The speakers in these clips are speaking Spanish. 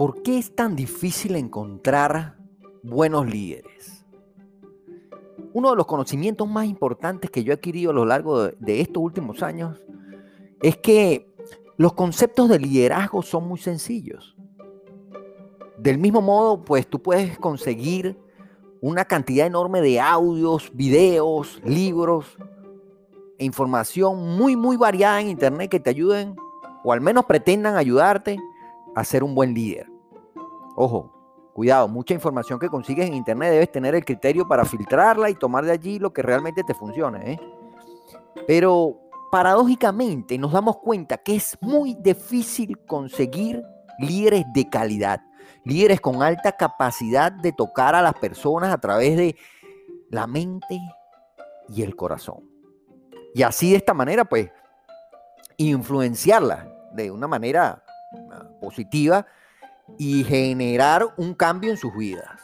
¿por qué es tan difícil encontrar buenos líderes? Uno de los conocimientos más importantes que yo he adquirido a lo largo de, estos últimos años es que los conceptos de liderazgo son muy sencillos. Del mismo modo, pues tú puedes conseguir una cantidad enorme de audios, videos, libros e información muy, muy variada en Internet que te ayuden, o al menos pretendan ayudarte a ser un buen líder. Ojo, cuidado, mucha información que consigues en Internet debes tener el criterio para filtrarla y tomar de allí lo que realmente te funcione. ¿eh? Pero paradójicamente nos damos cuenta que es muy difícil conseguir líderes de calidad, líderes con alta capacidad de tocar a las personas a través de la mente y el corazón. Y así de esta manera, pues, influenciarla de una manera ah, positiva y generar un cambio en sus vidas.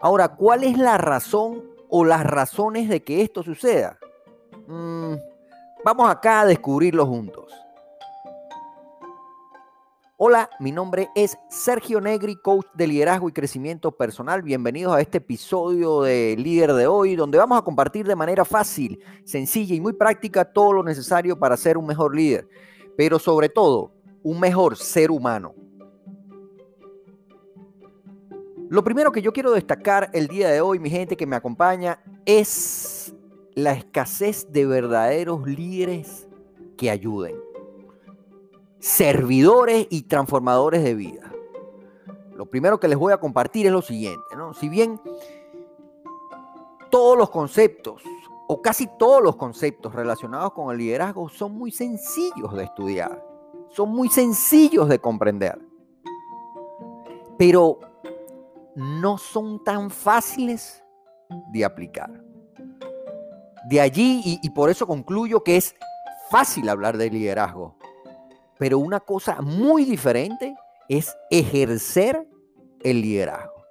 Ahora, ¿cuál es la razón o las razones de que esto suceda? Mm, vamos acá a descubrirlo juntos. Hola, mi nombre es Sergio Negri, coach de liderazgo y crecimiento personal. Bienvenidos a este episodio de Líder de hoy, donde vamos a compartir de manera fácil, sencilla y muy práctica todo lo necesario para ser un mejor líder, pero sobre todo, un mejor ser humano. Lo primero que yo quiero destacar el día de hoy, mi gente que me acompaña, es la escasez de verdaderos líderes que ayuden servidores y transformadores de vida. Lo primero que les voy a compartir es lo siguiente, ¿no? Si bien todos los conceptos, o casi todos los conceptos relacionados con el liderazgo son muy sencillos de estudiar, son muy sencillos de comprender, pero no son tan fáciles de aplicar. De allí, y, por eso concluyo que es fácil hablar de liderazgo, pero una cosa muy diferente es ejercer el liderazgo.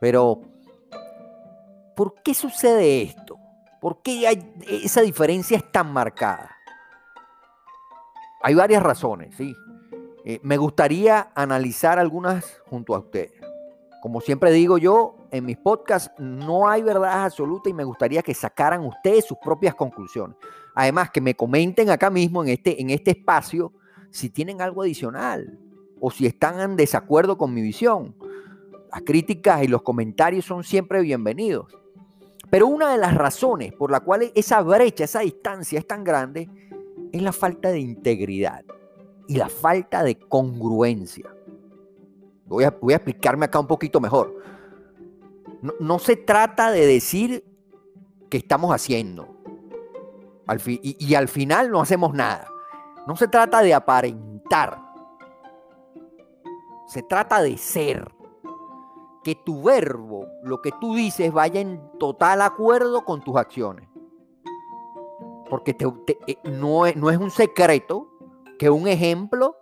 Pero, ¿por qué sucede esto? ¿Por qué hay, esa diferencia es tan marcada? Hay varias razones, sí. Eh, me gustaría analizar algunas junto a ustedes. Como siempre digo yo, en mis podcasts no hay verdad absoluta y me gustaría que sacaran ustedes sus propias conclusiones. Además, que me comenten acá mismo en este, en este espacio si tienen algo adicional o si están en desacuerdo con mi visión. Las críticas y los comentarios son siempre bienvenidos. Pero una de las razones por la cual esa brecha, esa distancia es tan grande, es la falta de integridad y la falta de congruencia. Voy a, voy a explicarme acá un poquito mejor. No, no se trata de decir que estamos haciendo y, al final no hacemos nada. No se trata de aparentar. Se trata de ser. Que tu verbo, lo que tú dices, vaya en total acuerdo con tus acciones. Porque eh, no, es, no es un secreto que un ejemplo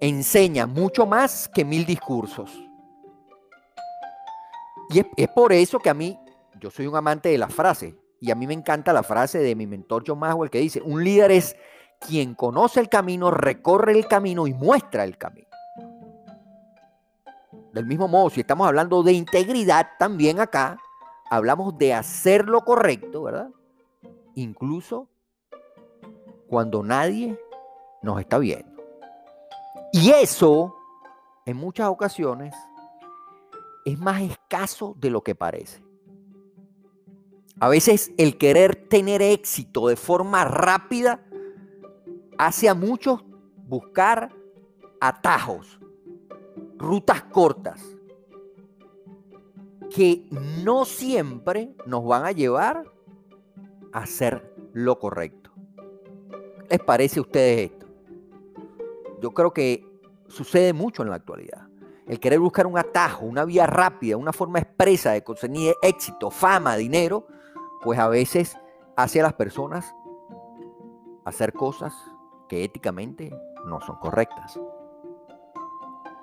enseña mucho más que mil discursos. Y es, por eso que a mí, yo soy un amante de las frases. Y a mí me encanta la frase de mi mentor John Maxwell que dice, un líder es quien conoce el camino, recorre el camino y muestra el camino. Del mismo modo, si estamos hablando de integridad, también acá hablamos de hacer lo correcto, ¿verdad? Incluso cuando nadie nos está viendo. Y eso, en muchas ocasiones, es más escaso de lo que parece. A veces el querer tener éxito de forma rápida hace a muchos buscar atajos, rutas cortas, que no siempre nos van a llevar a hacer lo correcto. ¿Les parece a ustedes esto? Yo creo que sucede mucho en la actualidad. El querer buscar un atajo, una vía rápida, una forma expresa de conseguir éxito, fama, dinero, pues a veces hace a las personas hacer cosas que éticamente no son correctas.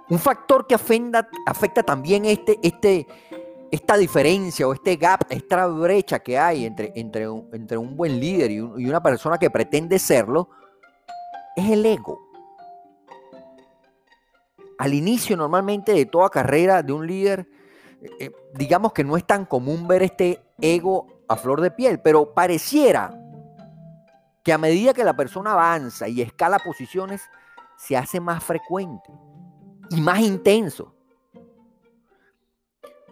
Un factor que afecta, también este, este, esta diferencia o este gap, esta brecha que hay entre, entre, un, entre un buen líder y, y una persona que pretende serlo, es el ego. Al inicio normalmente de toda carrera de un líder, eh, eh, digamos que no es tan común ver este ego a flor de piel, pero pareciera que a medida que la persona avanza y escala posiciones, se hace más frecuente y más intenso.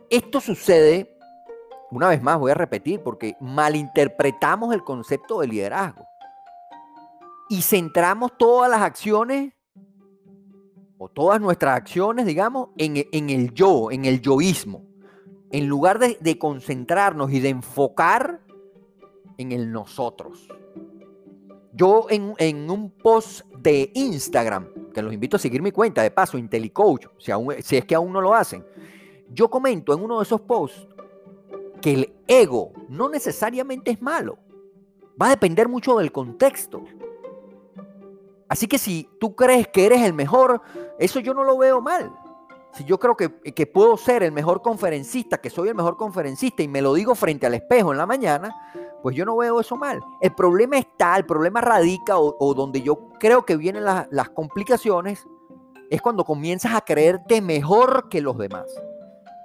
Esto sucede, una vez más voy a repetir, porque malinterpretamos el concepto de liderazgo y centramos todas las acciones o todas nuestras acciones, digamos, en, el yo, en el yoísmo, en lugar de, concentrarnos y de enfocar en el nosotros. Yo en, un post de Instagram, que los invito a seguir mi cuenta, de paso, IntelliCoach, si, si es que aún no lo hacen, yo comento en uno de esos posts que el ego no necesariamente es malo. Va a depender mucho del contexto. Así que si tú crees que eres el mejor, eso yo no lo veo mal. Si yo creo que, puedo ser el mejor conferencista, que soy el mejor conferencista y me lo digo frente al espejo en la mañana, pues yo no veo eso mal. El problema está, el problema radica o, donde yo creo que vienen las complicaciones, es cuando comienzas a creerte mejor que los demás.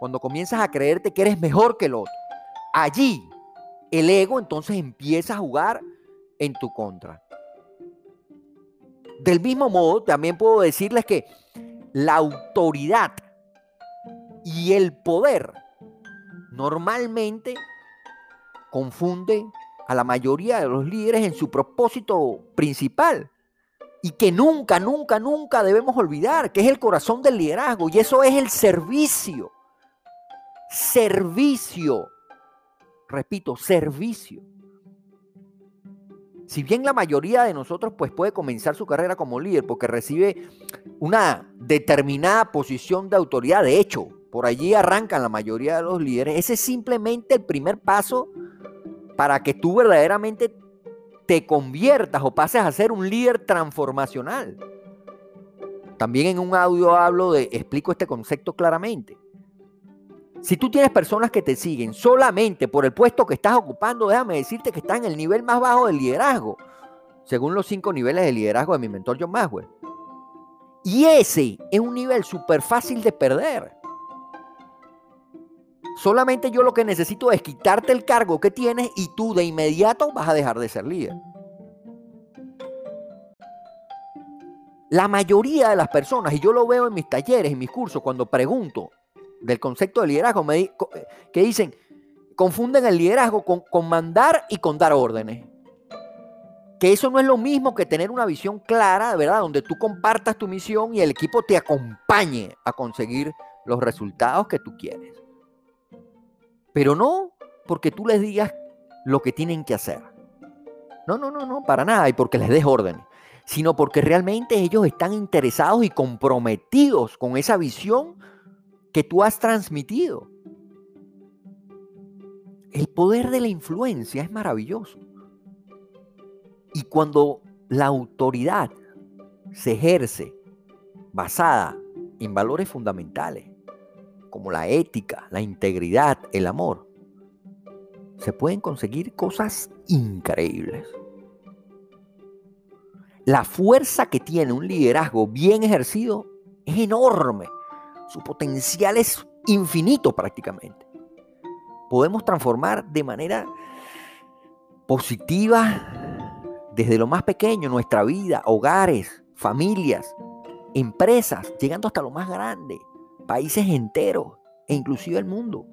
Cuando comienzas a creerte que eres mejor que el otro. Allí el ego entonces empieza a jugar en tu contra. Del mismo modo, también puedo decirles que la autoridad y el poder normalmente confunde a la mayoría de los líderes en su propósito principal y que nunca, nunca, nunca debemos olvidar, que es el corazón del liderazgo y eso es el servicio. Servicio. Repito, servicio. Si bien la mayoría de nosotros pues puede comenzar su carrera como líder porque recibe una determinada posición de autoridad, de hecho, por allí arrancan la mayoría de los líderes, ese es simplemente el primer paso para que tú verdaderamente te conviertas o pases a ser un líder transformacional. También en un audio hablo de, explico este concepto claramente. Si tú tienes personas que te siguen solamente por el puesto que estás ocupando, déjame decirte que estás en el nivel más bajo del liderazgo, según los cinco niveles de liderazgo de mi mentor John Maxwell. Y ese es un nivel súper fácil de perder. Solamente yo lo que necesito es quitarte el cargo que tienes y tú de inmediato vas a dejar de ser líder. La mayoría de las personas, y yo lo veo en mis talleres, en mis cursos, cuando pregunto del concepto de liderazgo, me, que dicen, confunden el liderazgo con, con mandar y con dar órdenes. Que eso no es lo mismo que tener una visión clara, ¿verdad? Donde tú compartas tu misión y el equipo te acompañe a conseguir los resultados que tú quieres. Pero no porque tú les digas lo que tienen que hacer. No, no, no, no, para nada, y porque les des orden, sino porque realmente ellos están interesados y comprometidos con esa visión que tú has transmitido. El poder de la influencia es maravilloso. Y cuando la autoridad se ejerce basada en valores fundamentales, como la ética, la integridad, el amor, se pueden conseguir cosas increíbles. La fuerza que tiene un liderazgo bien ejercido es enorme. Su potencial es infinito prácticamente. Podemos transformar de manera positiva desde lo más pequeño nuestra vida, hogares, familias, empresas, llegando hasta lo más grande países enteros e inclusive el mundo.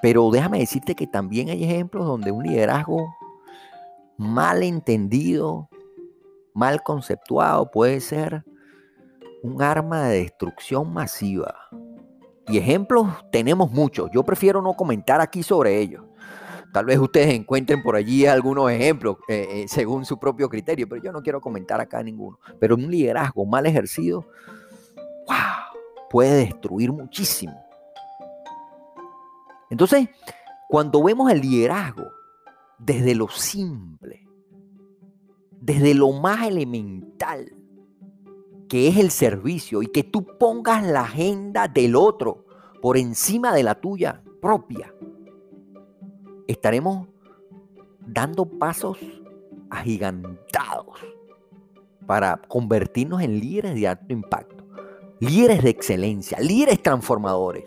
Pero déjame decirte que también hay ejemplos donde un liderazgo mal entendido, mal conceptuado, puede ser un arma de destrucción masiva. Y ejemplos tenemos muchos. Yo prefiero no comentar aquí sobre ellos. Tal vez ustedes encuentren por allí algunos ejemplos eh, eh, según su propio criterio, pero yo no quiero comentar acá ninguno. Pero un liderazgo mal ejercido, wow, puede destruir muchísimo. Entonces, cuando vemos el liderazgo desde lo simple, desde lo más elemental, que es el servicio, y que tú pongas la agenda del otro por encima de la tuya propia, estaremos dando pasos agigantados para convertirnos en líderes de alto impacto líderes de excelencia, líderes transformadores.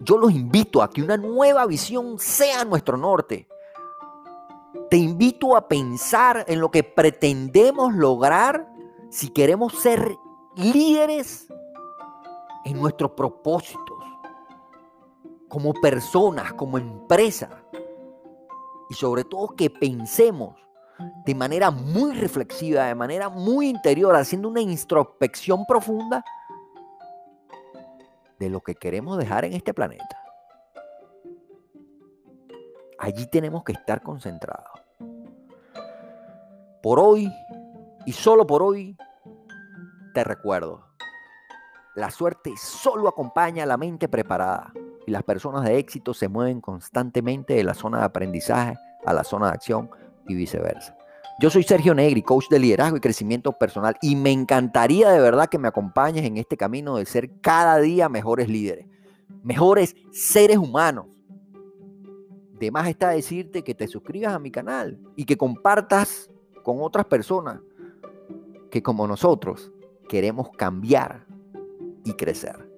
Yo los invito a que una nueva visión sea nuestro norte. Te invito a pensar en lo que pretendemos lograr si queremos ser líderes en nuestros propósitos, como personas, como empresa. Y sobre todo que pensemos de manera muy reflexiva, de manera muy interior, haciendo una introspección profunda de lo que queremos dejar en este planeta. Allí tenemos que estar concentrados. Por hoy y solo por hoy, te recuerdo, la suerte solo acompaña a la mente preparada y las personas de éxito se mueven constantemente de la zona de aprendizaje a la zona de acción y viceversa. Yo soy Sergio Negri, coach de liderazgo y crecimiento personal y me encantaría de verdad que me acompañes en este camino de ser cada día mejores líderes, mejores seres humanos. De más está decirte que te suscribas a mi canal y que compartas con otras personas que como nosotros queremos cambiar y crecer.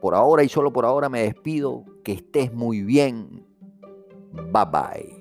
Por ahora y solo por ahora me despido. Que estés muy bien. Bye bye.